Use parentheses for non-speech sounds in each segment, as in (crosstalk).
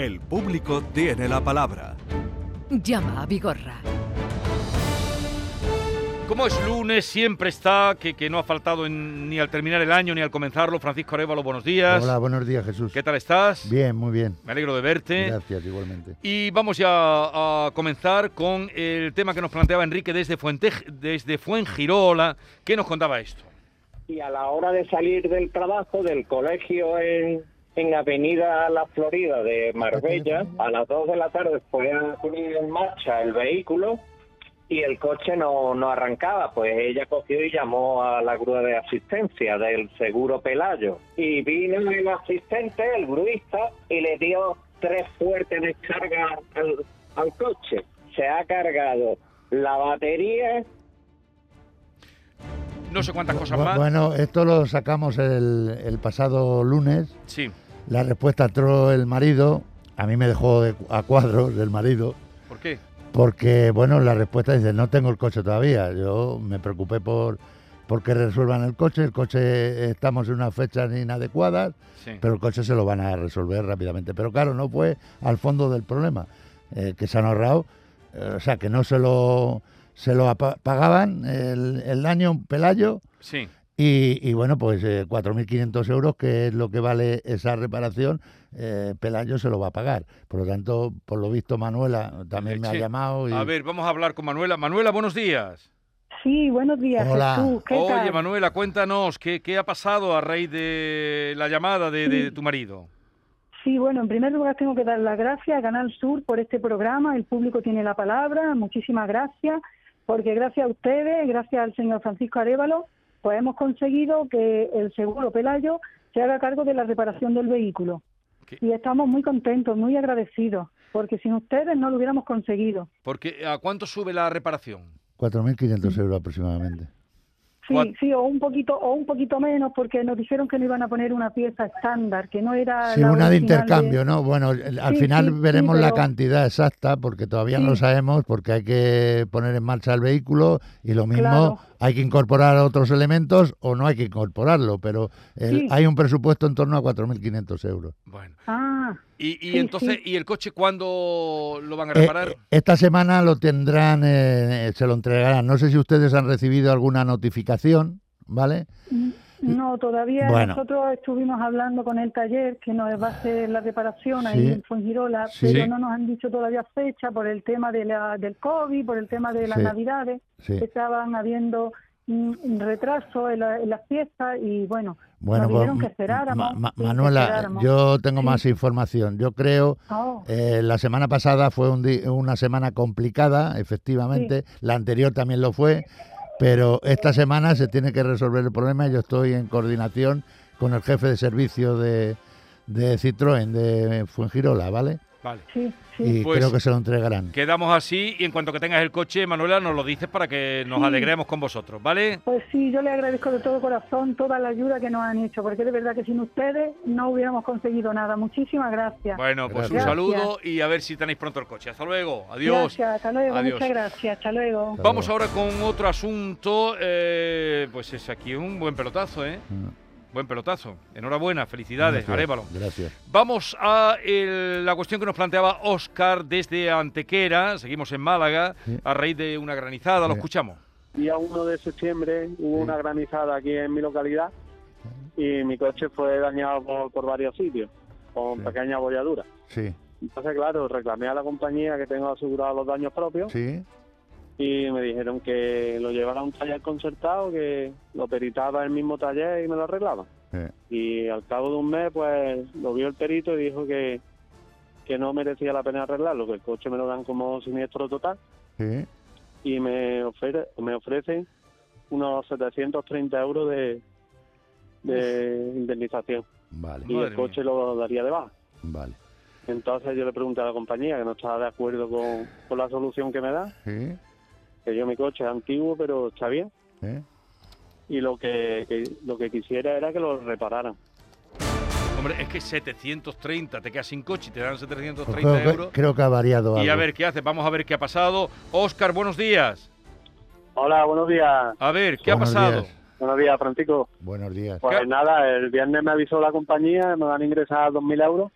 El público tiene la palabra. Llama a Vigorra. Como es lunes, siempre está, que, que no ha faltado en- ni al terminar el año ni al comenzarlo. Francisco Arevalo, buenos días. Hola, buenos días, Jesús. ¿Qué tal estás? Bien, muy bien. Me alegro de verte. Gracias, igualmente. Y vamos ya a comenzar con el tema que nos planteaba Enrique desde, Fuente, desde Fuengirola. ¿Qué nos contaba esto? y a la hora de salir del trabajo del colegio en, en Avenida La Florida de Marbella, a las 2 de la tarde fue a poner en marcha el vehículo y el coche no, no arrancaba. Pues ella cogió y llamó a la grúa de asistencia del seguro Pelayo. Y vino el asistente, el gruista, y le dio tres fuertes descargas al, al coche. Se ha cargado la batería No sé cuántas cosas más. Bueno, esto lo sacamos el, el pasado lunes. Sí. La respuesta entró el marido. A mí me dejó de- a cuadros el marido. ¿Por qué? Porque, bueno, la respuesta dice, no tengo el coche todavía. Yo me preocupé por, por que resuelvan el coche. El coche, estamos en unas fechas inadecuadas, Sí. pero el coche se lo van a resolver rápidamente. Pero claro, no fue al fondo del problema, eh, que se han ahorrado, eh, o sea, que no se lo, se lo pagaban el, el daño Pelayo Sí. y, y bueno, pues eh, 4.500 euros, que es lo que vale esa reparación, eh, Pelayo se lo va a pagar. Por lo tanto, por lo visto, Manuela también me ha llamado. Y, A ver, vamos a hablar con Manuela. Manuela, buenos días. Sí, buenos días, Hola. Jesús. ¿Qué Oye, tal? Manuela, cuéntanos, ¿qué, qué ha pasado a raíz de la llamada de, de tu marido? Sí, bueno, en primer lugar tengo que dar las gracias a Canal Sur por este programa. El público tiene la palabra. Muchísimas gracias, porque gracias a ustedes, gracias al señor Francisco Arevalo, pues hemos conseguido que el seguro Pelayo se haga cargo de la reparación del vehículo. ¿Qué? Y estamos muy contentos, muy agradecidos, porque sin ustedes no lo hubiéramos conseguido. Porque, ¿A cuánto sube la reparación? 4.500 euros aproximadamente. Sí, sí, o un poquito o un poquito menos, porque nos dijeron que no iban a poner una pieza estándar, que no era Sí, la una de intercambio, ¿no? Bueno, al Sí, final sí, veremos sí, la cantidad exacta porque todavía no lo sabemos porque hay que poner en marcha el vehículo y lo mismo Claro. hay que incorporar otros elementos o no hay que incorporarlo, pero el- Sí. hay un presupuesto en torno a 4.500 euros. Bueno. Ah, ¿Y, y Sí, entonces, sí. ¿y el coche cuándo lo van a Eh, reparar? eh, esta semana lo tendrán, eh, se lo entregarán. No sé si ustedes han recibido alguna notificación, ¿vale? mm, no, todavía Bueno. nosotros estuvimos hablando con el taller que nos va a hacer la reparación ahí en Fuengirola, Sí. pero no nos han dicho todavía fecha por el tema de la, del COVID, por el tema de las Sí. navidades, estaban habiendo retraso en, la- en las fiestas y bueno, Bueno, nos pues, que esperáramos. Ma- Ma- sí, que Manuela, esperáramos. yo tengo Sí. más información. Yo creo Oh, Eh, la semana pasada fue un una semana complicada, efectivamente. La anterior también lo fue, pero esta semana se tiene que resolver el problema. Yo estoy en coordinación con el jefe de servicio de, de Citroën de Fuengirola, ¿vale? Vale. sí, sí. Y Pues- creo que se lo entregarán. Quedamos así y en cuanto que tengas el coche, Manuela, nos lo dices para que nos Sí. alegremos con vosotros, ¿vale? Pues sí, yo le agradezco de todo corazón toda la ayuda que nos han hecho, porque de verdad que sin ustedes no hubiéramos conseguido nada. Muchísimas gracias. Bueno, pues un saludo y a ver si tenéis pronto el coche. Hasta luego. Adiós. Gracias, hasta luego, Adiós. muchas gracias, hasta luego. Vamos ahora con otro asunto. eh, pues es aquí un buen pelotazo, ¿eh? Mm, Buen pelotazo. Enhorabuena, felicidades, gracias, Arévalo. Gracias. Vamos a el- la cuestión que nos planteaba Óscar desde Antequera. Seguimos en Málaga Sí. a raíz de una granizada. Lo escuchamos. día 1 de septiembre hubo Sí. una granizada aquí en mi localidad y mi coche fue dañado por, por varios sitios, con Sí. pequeñas abolladuras. Sí, Entonces, claro, reclamé a la compañía que tengo asegurado los daños propios sí, y me dijeron que lo llevara a un taller concertado, que lo peritaba el mismo taller y me lo arreglaba. Y al cabo de un mes, pues lo vio el perito y dijo que, que no merecía la pena arreglarlo, que el coche me lo dan como siniestro total. Y me, ofre- me ofrecen unos 730 euros de, de indemnización. Vale, y Madre el coche lo daría de baja. vale. Entonces yo le pregunté a la compañía que no estaba de acuerdo con, con la solución que me da, Sí, que yo mi coche es antiguo pero está bien sí. y lo que, que- lo que quisiera era que lo repararan. Hombre, es que 730, te quedas sin coche y te dan Pues 730 creo, que, euros. creo que ha variado Y a ver qué hace, vamos a ver qué ha pasado. Óscar, buenos días. Hola, buenos días. A ver, ¿qué Buenos ha pasado? días. Buenos días, Francisco. Buenos días. Pues ¿Qué? nada, el viernes me avisó la compañía, me van a ingresar 2.000 euros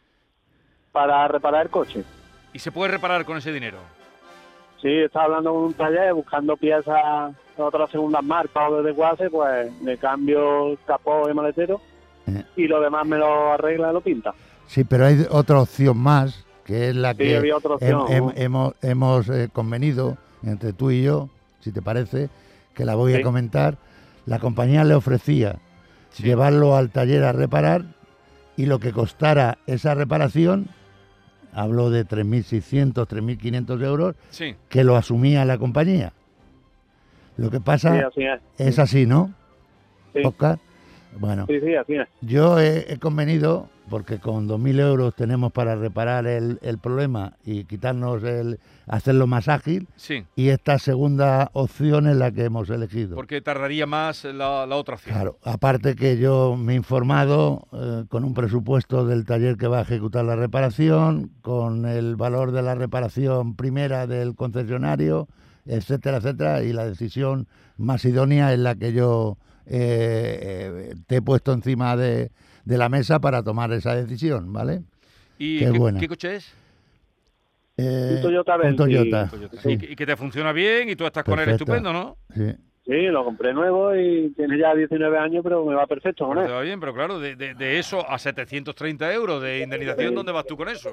para reparar el coche. ¿Y se puede reparar con ese dinero? Sí, estaba hablando con un taller buscando piezas de otras segundas marcas o de desguace, pues le cambio capó y maletero Eh. y lo demás me lo arregla y lo pinta. Sí, pero hay otra opción más, que es la Sí, que había otra hem- opción, hem- ¿no? hemos, hemos eh, convenido entre tú y yo, si te parece, que la voy a comentar. La compañía le ofrecía Sí. llevarlo al taller a reparar y lo que costara esa reparación, hablo de 3.600, 3.500 euros, Sí. que lo asumía la compañía. Lo que Sí, pasa así es. es así, ¿no, Sí, Oscar? Bueno, así es. yo he, he convenido, porque con 2.000 euros tenemos para reparar el, el problema y quitarnos el, hacerlo más ágil, Sí. y esta segunda opción es la que hemos elegido. Porque tardaría más la, la otra opción. Claro, aparte que yo me he informado eh, con un presupuesto del taller que va a ejecutar la reparación, con el valor de la reparación primera del concesionario, etcétera, etcétera, y la decisión más idónea es la que yo eh, eh, te he puesto encima de, de la mesa para tomar esa decisión, ¿vale? ¿Y Qué qué, qué coche es? Eh, Un Toyota un. Toyota, Toyota. sí, Y, que- y que te funciona bien y tú estás con él estupendo, ¿no? sí. Sí, lo compré nuevo y tiene ya 19 años, pero me va perfecto con te él. va bien, pero claro, de, de- de eso a 730 euros de indemnización, ¿dónde vas tú con eso?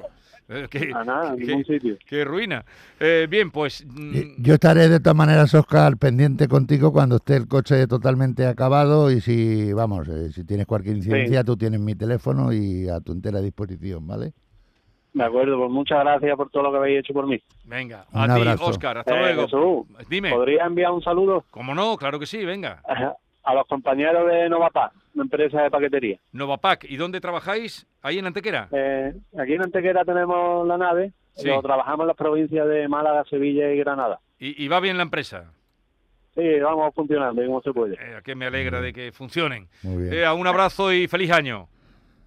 Eh, qué, A nada, en qué- ningún sitio. qué ruina. Eh, bien, pues... mm, Yo estaré de todas maneras, Oscar, pendiente contigo cuando esté el coche totalmente acabado y si, vamos, eh, si tienes cualquier incidencia, tú tienes mi teléfono y a tu entera disposición, ¿vale? De acuerdo, pues muchas gracias por todo lo que habéis hecho por mí. Venga, Un a ti, abrazo. Oscar, hasta Eh, luego. Jesús, Dime, ¿Podría enviar un saludo ¿cómo no? Claro que sí, venga. a, los compañeros de Novapaz, una empresa de paquetería? Novapac, ¿y dónde trabajáis? ¿Ahí en Antequera? Eh, aquí en Antequera tenemos la nave, Sí. lo trabajamos en las provincias de Málaga, Sevilla y Granada. ¿Y, y va bien la empresa? Sí, vamos funcionando, y como se puede. Eh, que me alegra de que funcionen. Muy bien. Eh, un abrazo y feliz año.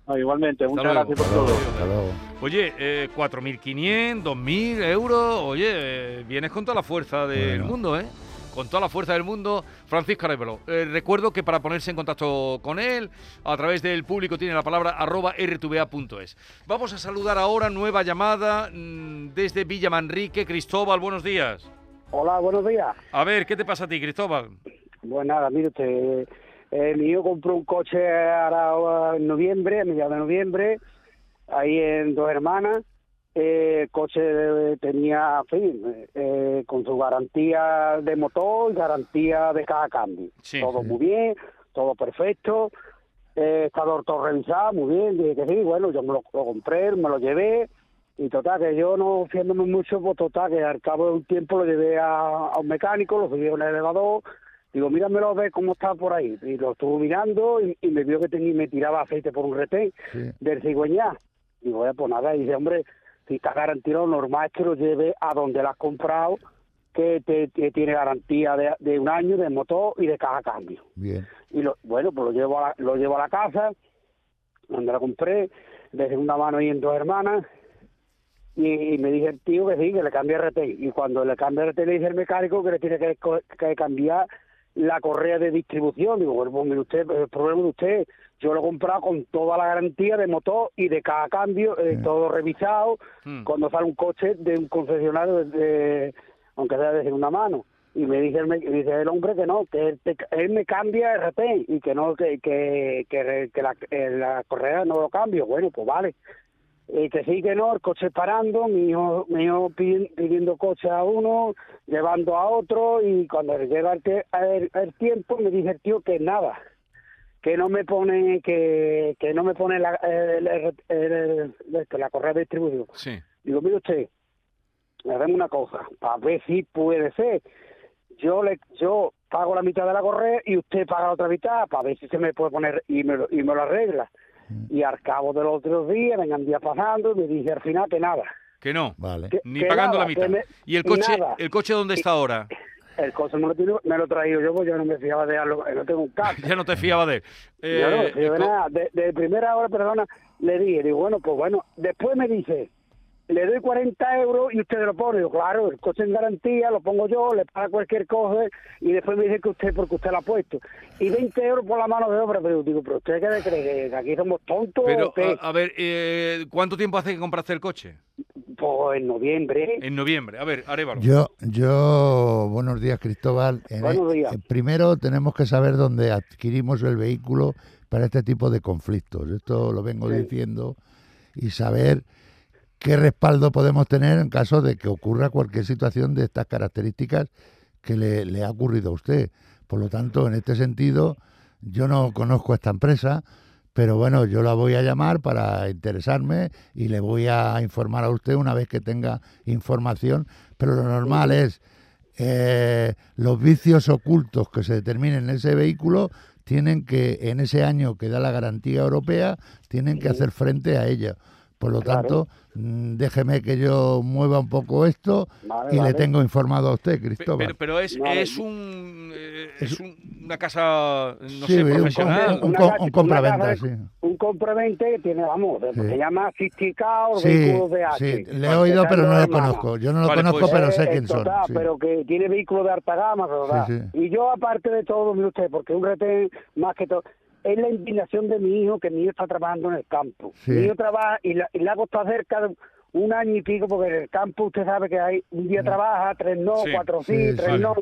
Igualmente, muchas luego. gracias por Hasta todo. hasta luego. Oye, eh, 4.500, 2.000 euros, oye, eh, vienes con toda la fuerza del Bueno. mundo, ¿eh? Con toda la fuerza del mundo, Francisco Arevalo. Eh, recuerdo que para ponerse en contacto con él, a través del público tiene la palabra arroba rtva.es. Vamos a saludar ahora, nueva llamada mm, desde Villa Manrique. Cristóbal, buenos días. Hola, buenos días. A ver, ¿qué te pasa a ti, Cristóbal? Pues nada, mire usted, eh, mi hijo compró un coche ahora en noviembre, a mediados de noviembre, ahí en Dos Hermanas. Eh, el coche tenía, en fin, eh, con su garantía de motor y garantía de cada cambio. Sí. todo muy bien, todo perfecto. Eh, está todo revisado, muy bien. Dije que sí, bueno, yo me lo, lo compré, me lo llevé. Y total, que yo no fiándome mucho, pues total, que al cabo de un tiempo lo llevé a, a un mecánico, lo subí en el elevador. Digo, míramelo a ver cómo está por ahí. Y lo estuvo mirando y, y me vio que tenía, me tiraba aceite por un retén Sí. del cigüeñá. Digo, "Oye, pues nada, y dice, hombre, si está garantizado, normal es que lo lleve a donde lo has comprado, que, te, que tiene garantía de, de un año de motor y de caja cambio. Bien. Y lo, bueno, pues lo llevo, a la, lo llevo a la casa, donde la compré, de segunda mano y en dos hermanas, y, me dice el tío que sí, que le cambie RT. Y cuando le cambia RT le dice el mecánico que le tiene que cambiar la correa de distribución. Digo, bueno, pues mire usted, el problema de usted, yo lo he comprado con toda la garantía de motor y de cada cambio, eh, Sí. todo revisado, Hmm. cuando sale un coche de un concesionario, de, aunque sea de segunda mano. Y me dice el, me- dice el hombre que no, que él, te- él me cambia RT y que no, que, que, que, que la, eh, la correa no lo cambio. Bueno, pues vale. Y que sí, que no, el coche parando, mi hijo, mi hijo pidi- pidiendo coche a uno, llevando a otro, y cuando llega el, el- el tiempo me dice el tío que nada, que no me pone, que, que no me pone la, el- el- la correa de distribución. Sí. Digo, mire usted, hagamos una cosa, para ver si puede ser. Yo le yo pago la mitad de la correa y usted paga la otra mitad para ver si se me puede poner y me lo, y me lo arregla. Y al cabo de los otros días, vengan días pasando y me dije al final que nada. Que no. Vale. Que- Ni que pagando nada, la mitad. me- ¿Y el coche, nada. el coche dónde está ahora? El coche me lo, tiene- me lo he traído yo, pues yo no me fiaba de dejarlo, no tengo un carro. (laughs) Ya no te fiaba de él. Eh, yo no me de nada. De, de primera hora, perdona, le dije, digo, bueno, pues bueno. Después me dice, le doy 40 euros y usted lo pone. Yo, claro, el coche en garantía, lo pongo yo, le paga cualquier cosa y después me dice que usted, porque usted lo ha puesto. Y 20 euros por la mano de obra, pero yo digo, pero usted qué cree que aquí somos tontos Pero, a, a ver, eh, ¿cuánto tiempo hace que compraste el coche? Pues en noviembre. En noviembre. A ver, Arevalo. Yo, yo, buenos días, Cristóbal. En- Buenos días. eh, primero tenemos que saber dónde adquirimos el vehículo para este tipo de conflictos. Esto lo vengo Sí. diciendo y saber qué respaldo podemos tener en caso de que ocurra cualquier situación de estas características que le, le ha ocurrido a usted. Por lo tanto, en este sentido, yo no conozco esta empresa, pero bueno, yo la voy a llamar para interesarme y le voy a informar a usted una vez que tenga información. Pero lo normal es eh, los vicios ocultos que se determinen en ese vehículo tienen que, en ese año que da la garantía europea, tienen que hacer frente a ella. Por lo Claro. tanto, mm, déjeme que yo mueva un poco esto Vale, y le tengo informado a usted, Cristóbal. Pero, pero es, Vale. es un eh, Es un- una casa, no Sí, sé, profesional. un un compraventa, sí. Un compravente que tiene, vamos, Sí. se llama Fisticao Sí, Vehículos de H. sí, le he oído, pero no lo conozco. Yo no lo Vale, conozco, pues- pero sé Eh, quién son. total, sí. Pero que tiene vehículos de alta gama, ¿verdad? Sí, sí. Y yo, aparte de todo, mire usted, porque un retén, más que todo, es la indignación de mi hijo, que mi hijo está trabajando en el campo. Sí. Mi hijo trabaja y, la- y ha costado cerca de un año y pico, porque en el campo usted sabe que hay un día trabaja, tres no, Sí. cuatro sí, Sí, tres no.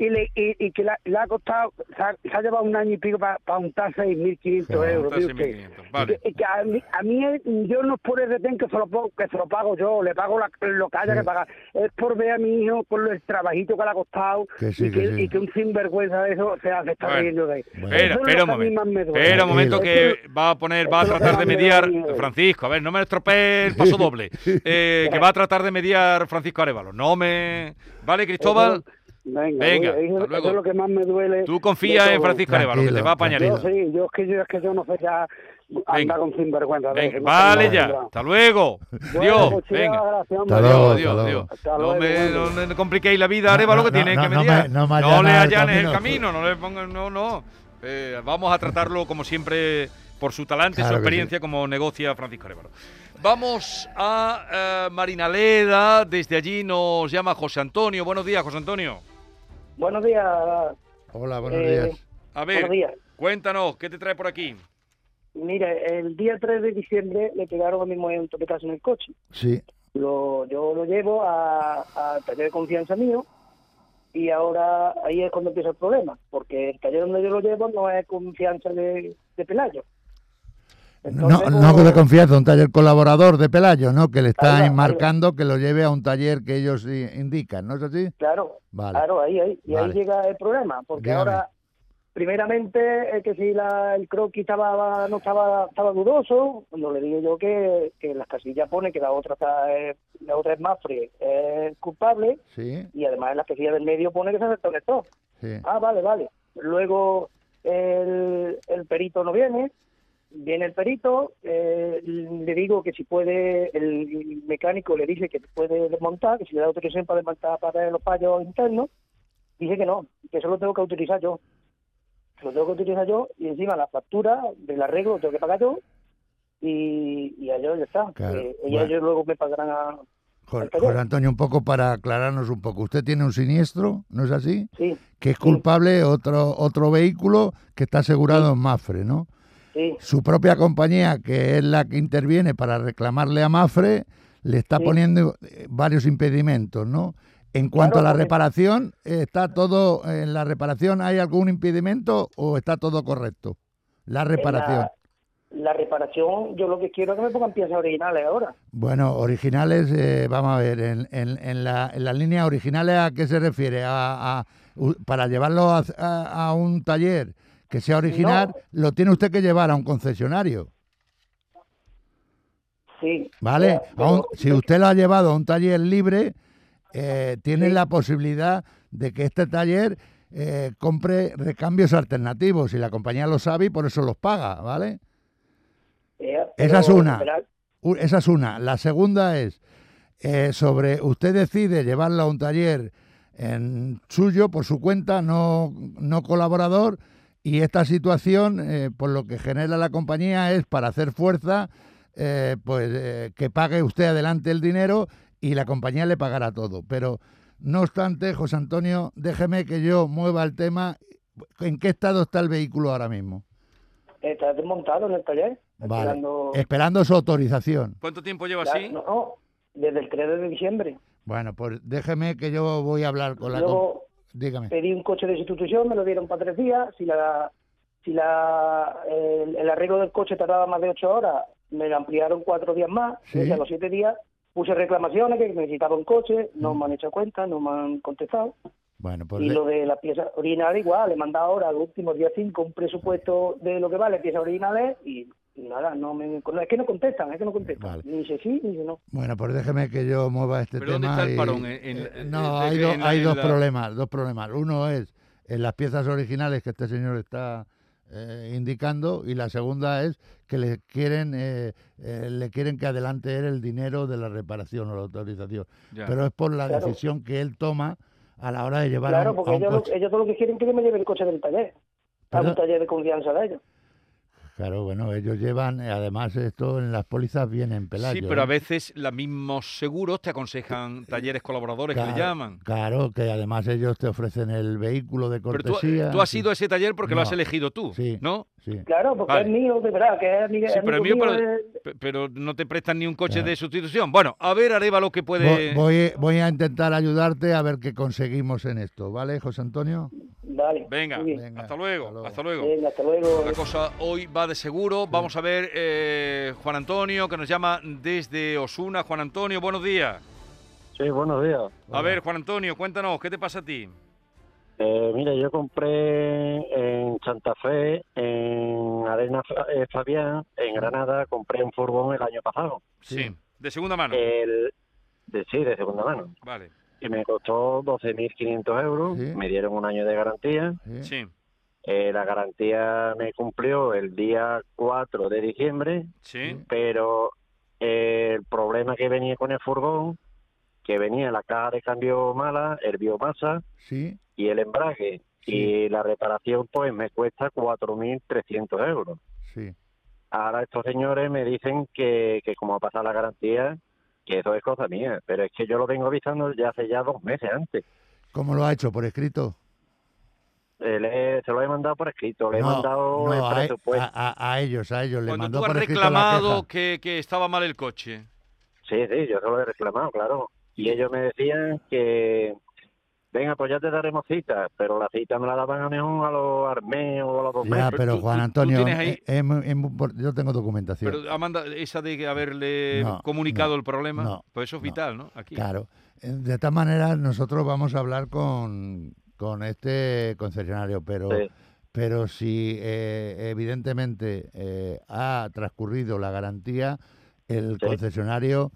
Y, le, y, y que la- le ha costado, se ha, se ha llevado un año y pico para untar 6.500 Claro, euros. usted. 6.500, vale. Y que- a, mí, a mí yo no es por el retén que se lo, que se lo pago yo, le pago la- lo que haya Sí. que pagar. Es por ver a mi hijo con el trabajito que le ha costado Que sí, y, que que, sí. y que un sinvergüenza de eso se, hace, está riendo de él. Bueno. Espera, espera un momento. Espera un momento que va a poner, va a tratar de mediar. Francisco. A ver, no me estropee el paso (laughs) doble. eh, que va a tratar de mediar Francisco Arevalo. No me. ¿Vale, Cristóbal? Venga, Venga, voy, eso, luego. es lo que más me duele. Tú de confía en. Francisco Arevalo, que te va a apañar Yo sí, yo es que yo, es que yo no sé ya Venga. andar con sinvergüenza. Venga, vale ya. Hasta luego. Dios, venga. gracias, hombre. Hasta luego, Dios, hasta Dios, luego. Dios. Hasta No me, no compliquéis la vida, No, Arevalo, no, que tiene no, que no mediar. me- no me le allanes el camino. no le pongan, no, no. Eh, vamos a tratarlo como siempre por su talante, Claro su experiencia como negocia Francisco Arevalo. Vamos a eh, Marinaleda, desde allí nos llama José Antonio. Buenos días, José Antonio. Buenos días. Hola, buenos Eh, días. A ver, Buenos días. cuéntanos, ¿qué te trae por aquí? Mire, el día 3 de diciembre le pegaron a mi mujer un toquetazo en el coche. Sí, Lo, yo lo llevo a- al taller de confianza mío y ahora ahí es cuando empieza el problema, porque el taller donde yo lo llevo no es confianza de, de Pelayo. No, Entonces, no como- de confianza, un taller colaborador de Pelayo, ¿no? Que le está va, ahí va. marcando que lo lleve a un taller que ellos indican, ¿no es así? Claro, Vale. claro, ahí, ahí. Y Vale. ahí llega el problema, porque Dígame. ahora, primeramente, es que si la, el croquis estaba, no estaba, estaba dudoso, cuando le digo yo que, que las casillas pone que la otra está, eh, la otra es Mafre, es culpable, Sí, y además en la casilla del medio pone que se stop. sí. Ah, vale, vale. Luego el, el perito no viene, viene el perito, eh, le digo que si puede, el mecánico le dice que puede desmontar, que si le da autorización para desmontar para los fallos internos, dice que no, que eso lo tengo que utilizar yo. Lo tengo que utilizar yo y encima la factura del arreglo lo tengo que pagar yo y, y a yo ya está. Claro, Eh, y bueno. ellos luego me pagarán a... José Antonio, un poco para aclararnos un poco. Usted tiene un siniestro, ¿no es así? Sí, Que es culpable otro otro vehículo que está asegurado en Mafre, ¿no? Sí, Su propia compañía, que es la que interviene para reclamarle a Mafre, le está Sí. poniendo eh, varios impedimentos, ¿no? En cuanto Claro, a la porque- reparación, ¿está todo en la reparación hay algún impedimento o está todo correcto? La reparación. La, la reparación, yo lo que quiero es que me pongan piezas originales ahora. Bueno, originales, eh, vamos a ver, en, en, en la, en las líneas originales, ¿a qué se refiere? A, a- para llevarlo a, a- a un taller que sea original, lo tiene usted que llevar a un concesionario, Sí. ¿vale? Un- si usted lo ha llevado a un taller libre, eh, tiene Sí. la posibilidad de que este taller eh, compre recambios alternativos, y la compañía lo sabe y por eso los paga, ¿vale? Esa es una. Esa es una. La segunda es eh, sobre usted decide llevarlo a un taller en suyo por su cuenta, no, no colaborador, y esta situación, eh, por lo que genera la compañía, es para hacer fuerza, eh, pues eh, que pague usted adelante el dinero y la compañía le pagará todo. Pero no obstante, José Antonio, déjeme que yo mueva el tema. ¿En qué estado está el vehículo ahora mismo? Está desmontado en el taller. Vale. esperando- Esperando su autorización. ¿Cuánto tiempo lleva Ya, así? No, desde el 3 de diciembre. Bueno, pues déjeme que yo voy a hablar con Luego Dígame. pedí un coche de sustitución, me lo dieron para tres días. Si la si la el, el arreglo del coche tardaba más de ocho horas, me lo ampliaron cuatro días más. Sí. Y a los siete días puse reclamaciones que necesitaba un coche, no Mm. me han hecho cuenta, no me han contestado. Bueno, pues y de- lo de las piezas originales igual, le he mandado ahora al último día 5 un presupuesto de lo que vale piezas originales y nada, no me no, es que no contestan, es que no contestan. Vale. Ni dice sí, ni dice no. Bueno, pues déjeme que yo mueva este ¿Pero dónde tema. está el parón? ¿En- en- eh, en- no, hay, do- hay dos problemas, dos problemas. Uno es en las piezas originales que este señor está eh, indicando y la segunda es que le quieren eh, eh, le quieren que adelante él el dinero de la reparación o la autorización. Ya. Pero es por la Claro. decisión que él toma a la hora de llevar a Claro, un, porque a un ellos, lo- coche. ellos todo lo que quieren es que yo me lleve el coche del taller. A Perdón. un taller de confianza de ellos. Claro, bueno, ellos llevan, eh, además esto en las pólizas viene en pelayo. Sí, pero a ¿eh? veces los mismos seguros te aconsejan talleres colaboradores que le llaman. Claro, que además ellos te ofrecen el vehículo de Pero tú, cortesía. tú has ido a ese taller porque lo has elegido tú, Sí. ¿no? Sí. Claro, porque Vale. es mío, de verdad, que es, Sí, pero amigo mío, mío pero- Pero no te prestan ni un coche Claro. de sustitución. Bueno, a ver, Arevalo, que puede... Voy, voy- a intentar ayudarte a ver qué conseguimos en esto, ¿vale, José Antonio? Vale. Venga. Venga, hasta luego, hasta luego. hasta luego. Venga, hasta luego. La cosa hoy va de seguro. Vamos a ver eh, Juan Antonio, que nos llama desde Osuna. Juan Antonio, buenos días. Sí, buenos días. A ver, Juan Antonio, cuéntanos, ¿qué te pasa a ti? Eh, mira, yo compré en Santa Fe, en Arena eh, Fabián, en Granada, compré un furgón el año pasado. Sí, de segunda mano. El, de, sí, de segunda mano. Vale, Y me costó 12.500 euros. Sí. Me dieron un año de garantía. Sí. sí, Eh, la garantía me cumplió el día 4 de diciembre, sí. pero eh, el problema que venía con el furgón, que venía la caja de cambio mala, el biomasa Sí, y el embrague. Sí. Y la reparación pues me cuesta 4.300 euros. sí. Ahora estos señores me dicen que, que como ha pasado la garantía, que eso es cosa mía. Pero es que yo lo vengo avisando ya hace ya dos meses antes. ¿Cómo lo ha hecho? ¿Por escrito? Eh, le- se lo he mandado por escrito, le he mandado no, el a, e- presupuesto. a- a- a ellos, a ellos. Le Cuando mandó tú has por escrito la reclamado queja. que, que estaba mal el coche. Sí, sí, yo se lo he reclamado, claro. Y ellos me decían que, venga, pues ya te daremos cita, pero la cita me la daban a mejor a los armeos o a los dos Ya. Pero Juan tú- tú Antonio, ahí- eh, es es yo tengo documentación. Pero Amanda, esa de haberle No, comunicado no, el problema, no, pues eso es no. vital, ¿no? Aquí. Claro. Eh, De esta manera nosotros vamos a hablar con, con este concesionario, pero, Sí. pero si eh, evidentemente eh, ha transcurrido la garantía, el Sí. concesionario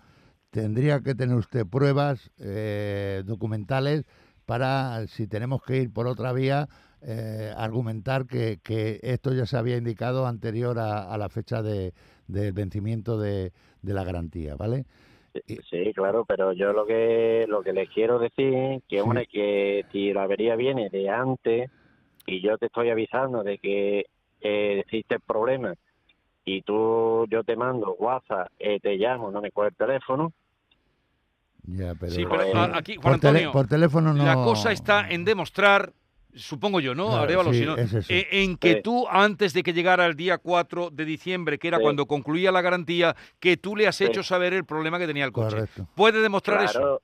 tendría que tener usted pruebas eh, documentales para, si tenemos que ir por otra vía, eh, argumentar que, que esto ya se había indicado anterior a, a la fecha de, del vencimiento de, de la garantía, ¿vale? Sí, claro, pero yo lo que lo que les quiero decir que Sí. hombre que si la avería viene de antes y yo te estoy avisando de que eh, existe el problema y tú yo te mando WhatsApp, eh, te llamo, no me coge el teléfono, Ya, pero, Sí, pero Eh, aquí, por, Juan tele- Antonio, por teléfono no. la cosa está en demostrar, supongo yo, ¿no? Claro, Arévalo, sí, si no, es eh, en que Sí. tú, antes de que llegara el día 4 de diciembre, que era Sí. cuando concluía la garantía, que tú le has Sí. hecho saber el problema que tenía el coche. Correcto. ¿Puede demostrar eso? claro,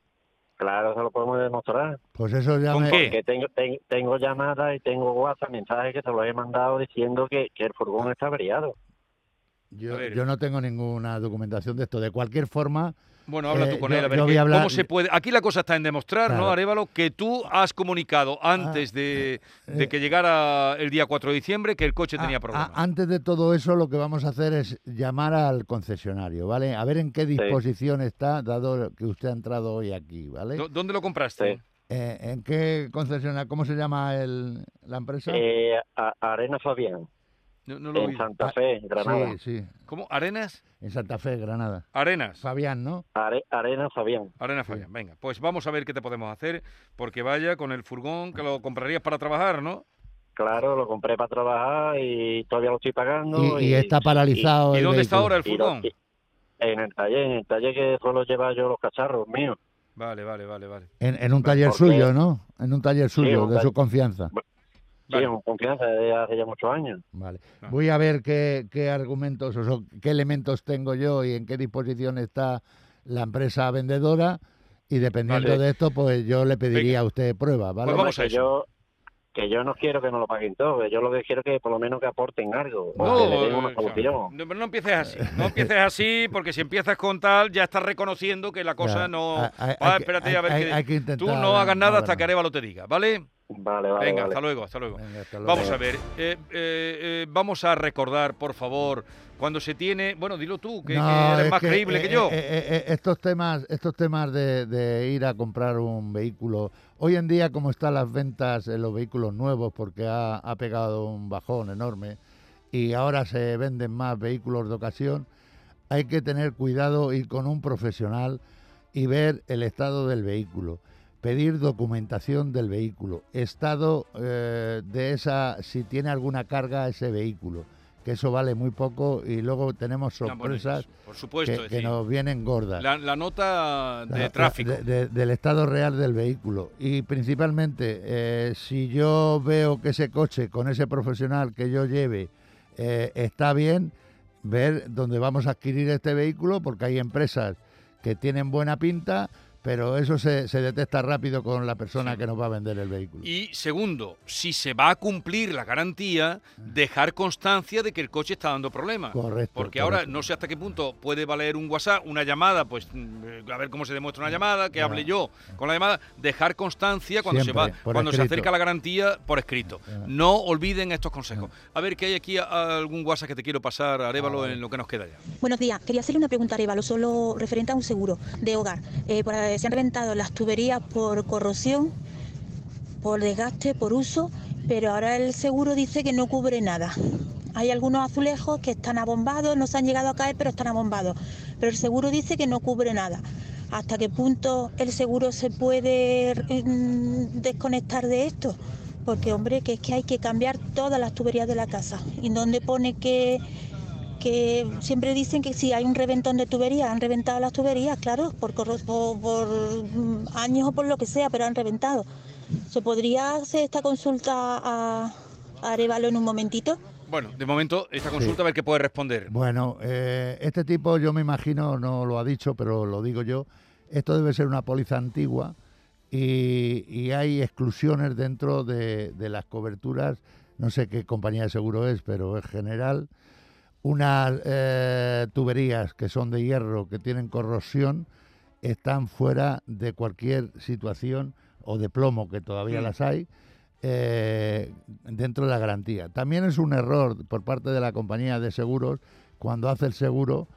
claro, eso lo podemos demostrar. Pues eso ya ¿Con me. qué? Que tengo, ten- tengo llamadas y tengo WhatsApp, mensajes que te los he mandado diciendo que, que el furgón está averiado. Yo, yo no tengo ninguna documentación de esto. De cualquier forma, Bueno, habla Eh, tú con yo- él, a ver yo voy qué- a hablar- cómo se puede. Aquí la cosa está en demostrar, ¿no. Arevalo? Que tú has comunicado antes de, de eh, que llegara el día 4 de diciembre que el coche a- tenía a- problemas. antes de todo eso, lo que vamos a hacer es llamar al concesionario, ¿vale? A ver en qué disposición está, dado que usted ha entrado hoy aquí, ¿vale? ¿Dó- ¿Dónde lo compraste? Sí. Eh, ¿En qué concesionario? ¿Cómo se llama el, la empresa? Eh, a- Arena Fabián, No, no lo en. Santa Ah, Fe, Granada. Sí, sí, ¿Cómo? ¿Arenas? en Santa Fe, Granada. Arenas. Fabián, ¿no? Are- Arena Fabián. Arena Fabián, venga. Pues vamos a ver qué te podemos hacer, porque vaya con el furgón que lo comprarías para trabajar, ¿no? Claro, lo compré para trabajar y todavía lo estoy pagando. Y, y está paralizado ¿Y el dónde está ahora el furgón? En el taller, en el taller que suelo llevar yo los cacharros míos. Vale, vale, vale, vale. En, en un taller porque- suyo, ¿no? En un taller suyo, un de su confianza. Vale. con confianza de hace ya muchos años. Vale. Ah. Voy a ver qué, qué argumentos o qué elementos tengo yo y en qué disposición está la empresa vendedora y dependiendo Vale. de esto, pues yo le pediría a usted pruebas, ¿vale? Pues vamos a que eso. yo que yo no quiero que nos lo paguen todo, que yo lo que quiero es que por lo menos que aporten algo, No, que le den una no, pero no empieces así, no empieces así, porque si empiezas con tal, ya estás reconociendo que la cosa Ya, no... hay- hay- Ah, hay espérate a ver hay- que... hay que intentar Tú no hagas nada no hasta que Arevalo te diga, ¿vale? Vale, vale, Venga, vale. hasta luego, hasta luego. Venga, hasta luego. Vamos a ver, eh, eh, eh, vamos a recordar, por favor, cuando se tiene... Bueno, dilo tú, que, que No, eres es más que, creíble eh, que yo. eh, eh, eh, estos temas, estos temas de, de ir a comprar un vehículo, hoy en día como están las ventas en los vehículos nuevos, porque ha, ha pegado un bajón enorme y ahora se venden más vehículos de ocasión, hay que tener cuidado, ir con un profesional y ver el estado del vehículo, pedir documentación del vehículo, estado eh, de esa, si tiene alguna carga ese vehículo, que eso vale muy poco y luego tenemos bueno, sorpresas por supuesto, que, nos vienen gordas. la, la nota de la- tráfico. de- de- del estado real del vehículo. Y principalmente, eh, si yo veo que ese coche con ese profesional que yo lleve eh, está bien, ver dónde vamos a adquirir este vehículo, porque hay empresas que tienen buena pinta, pero eso se, se detecta rápido con la persona Sí. que nos va a vender el vehículo. Y segundo, si se va a cumplir la garantía, dejar constancia de que el coche está dando problemas. Correcto. Porque ahora no sé hasta qué punto puede valer un WhatsApp, una llamada, pues mm, a ver cómo se demuestra una llamada, que hable yo con la llamada, dejar constancia cuando Siempre, se va, cuando se acerca la garantía por escrito. No olviden estos consejos. A ver que hay aquí algún WhatsApp que te quiero pasar, Arevalo, Ah, en lo que nos queda ya. Buenos días. Quería hacerle una pregunta a Arevalo, solo referente a un seguro de hogar. Eh, por- se han reventado las tuberías por corrosión, por desgaste, por uso, pero ahora el seguro dice que no cubre nada. Hay algunos azulejos que están abombados, no se han llegado a caer, pero están abombados. Pero el seguro dice que no cubre nada. ¿Hasta qué punto el seguro se puede mm, desconectar de esto? Porque, hombre, que es que hay que cambiar todas las tuberías de la casa. ¿Y dónde pone que, que siempre dicen que si hay un reventón de tuberías, han reventado las tuberías, claro, por, por, por, mm, años o por lo que sea, pero han reventado. ¿Se podría hacer esta consulta a, a Arevalo en un momentito? Bueno, de momento, esta consulta a ver qué puede responder. Bueno, eh, este tipo yo me imagino, no lo ha dicho, pero lo digo yo, esto debe ser una póliza antigua y, y hay exclusiones dentro de, de las coberturas, no sé qué compañía de seguro es, pero es general, unas eh, tuberías que son de hierro, que tienen corrosión, están fuera de cualquier situación o de plomo, que todavía Mm. las hay, eh, dentro de la garantía. También es un error por parte de la compañía de seguros cuando hace el seguro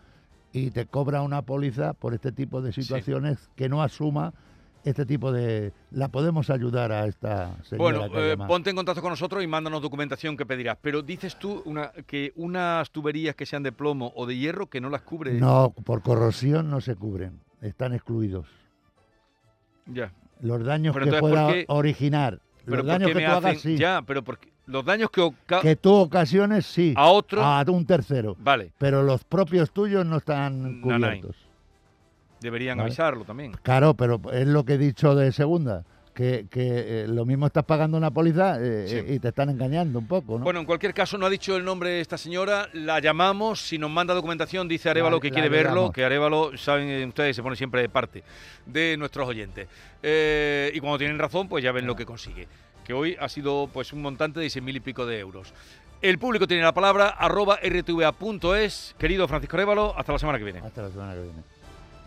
y te cobra una póliza por este tipo de situaciones que no asuma este tipo de... La podemos ayudar a esta señora Bueno, eh, ponte en contacto con nosotros y mándanos documentación que pedirás. Pero dices tú una, que unas tuberías que sean de plomo o de hierro que no las cubre. No, por corrosión no se cubren, están excluidos. Ya. Los daños Pero que pueda ¿por qué- originar, Pero los ¿por daños que me tú hagas, sí. Ya, pero porque los daños que, Que tú ocasiones, sí. a otro, A un tercero. vale, Pero los propios tuyos no están cubiertos. Deberían Vale. avisarlo también. Claro, pero es lo que he dicho de segunda. Que, que, eh, lo mismo estás pagando una póliza eh, Sí. eh, y te están engañando un poco, ¿no? Bueno, en cualquier caso, no ha dicho el nombre de esta señora, la llamamos, si nos manda documentación, dice Arevalo La- que la quiere verlo, que Arevalo, saben ustedes, se pone siempre de parte de nuestros oyentes. Eh, y cuando tienen razón, pues ya ven lo que consigue. Que hoy ha sido pues un montante de seis mil y pico de euros. El público tiene la palabra, arroba rtva.es. Querido Francisco Arevalo, hasta la semana que viene. Hasta la semana que viene.